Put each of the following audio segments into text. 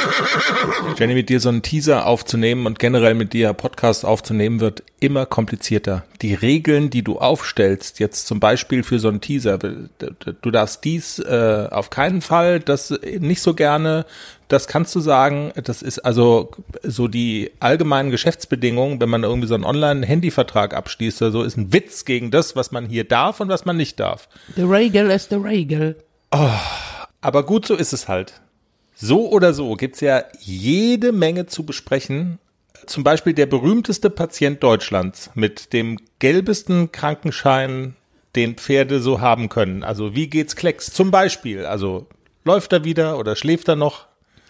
Jenny, mit dir so einen Teaser aufzunehmen und generell mit dir Podcast aufzunehmen wird immer komplizierter. Die Regeln, die du aufstellst, jetzt zum Beispiel für so einen Teaser, du darfst dies äh, auf keinen Fall, das nicht so gerne, das kannst du sagen, das ist also so die allgemeinen Geschäftsbedingungen, wenn man irgendwie so einen Online-Handyvertrag abschließt oder so, ist ein Witz gegen das, was man hier darf und was man nicht darf. The Regel ist the Regel. Oh, aber gut, so ist es halt. So oder so gibt's ja jede Menge zu besprechen. Zum Beispiel der berühmteste Patient Deutschlands mit dem gelbesten Krankenschein, den Pferde so haben können. Also wie geht's Klecks? Zum Beispiel, also läuft er wieder oder schläft er noch?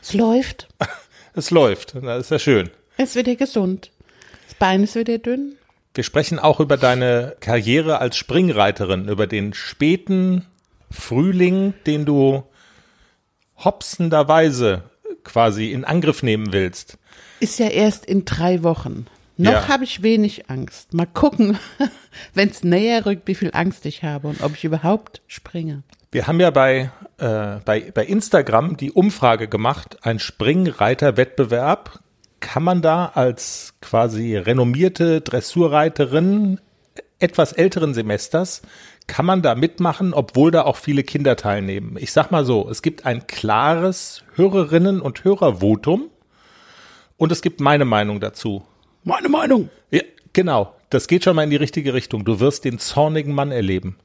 Es läuft. es läuft, das ist ja schön. Es wird ja gesund. Das Bein ist wieder dünn. Wir sprechen auch über deine Karriere als Springreiterin, über den späten Frühling, den du hopsenderweise quasi in Angriff nehmen willst. Ist ja erst in drei Wochen. Noch Ja. habe ich wenig Angst. Mal gucken, wenn es näher rückt, wie viel Angst ich habe und ob ich überhaupt springe. Wir haben ja bei, äh, bei, bei Instagram die Umfrage gemacht, ein Springreiterwettbewerb. Kann man da als quasi renommierte Dressurreiterin etwas älteren Semesters, kann man da mitmachen, obwohl da auch viele Kinder teilnehmen? Ich sag mal so, es gibt ein klares Hörerinnen- und Hörervotum und es gibt meine Meinung dazu. Meine Meinung. Ja, genau. Das geht schon mal in die richtige Richtung. Du wirst den zornigen Mann erleben.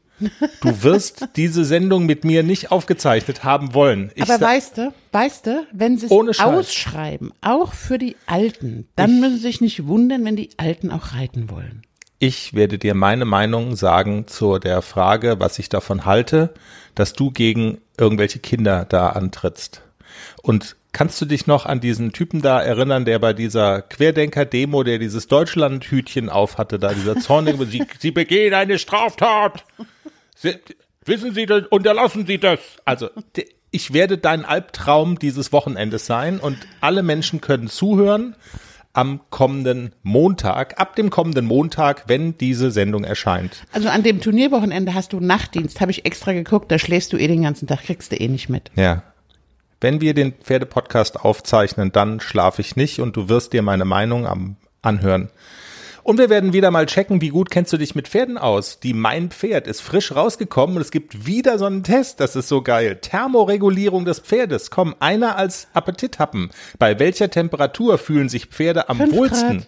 Du wirst diese Sendung mit mir nicht aufgezeichnet haben wollen. Ich Aber weißt du, weißt du, wenn sie es ausschreiben, auch für die Alten, dann müssen sie sich nicht wundern, wenn die Alten auch reiten wollen. Ich werde dir meine Meinung sagen zu der Frage, was ich davon halte, dass du gegen irgendwelche Kinder da antrittst. Und kannst du dich noch an diesen Typen da erinnern, der bei dieser Querdenker-Demo, der dieses Deutschland-Hütchen aufhatte, da dieser zornige, sie, sie begehen eine Straftat. Sie, wissen Sie das, unterlassen Sie das. Also, ich werde dein Albtraum dieses Wochenendes sein und alle Menschen können zuhören am kommenden Montag, ab dem kommenden Montag, wenn diese Sendung erscheint. Also an dem Turnierwochenende hast du Nachtdienst, habe ich extra geguckt, da schläfst du eh den ganzen Tag, kriegst du eh nicht mit. Ja. Wenn wir den Pferdepodcast aufzeichnen, dann schlafe ich nicht und du wirst dir meine Meinung am anhören. Und wir werden wieder mal checken, wie gut kennst du dich mit Pferden aus. Die Mein Pferd ist frisch rausgekommen und es gibt wieder so einen Test. Das ist so geil. Thermoregulierung des Pferdes. Komm, einer als Appetithappen. Bei welcher Temperatur fühlen sich Pferde am Fünf wohlsten? Grad.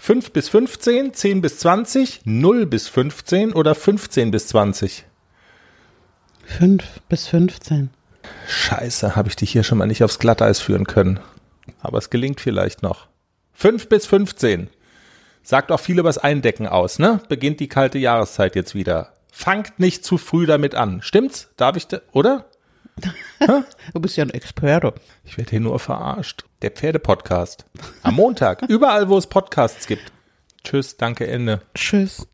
5 bis 15, 10 bis 20, 0 bis 15 oder 15 bis 20? Fünf bis 15. Scheiße, habe ich dich hier schon mal nicht aufs Glatteis führen können. Aber es gelingt vielleicht noch. 5 bis 15. Sagt auch viel übers Eindecken aus, ne? Beginnt die kalte Jahreszeit jetzt wieder. Fangt nicht zu früh damit an. Stimmt's? Darf ich, da, oder? Du bist ja ein Experte. Ich werde hier nur verarscht. Der Pferdepodcast. Am Montag. Überall, wo es Podcasts gibt. Tschüss, danke, Ende. Tschüss.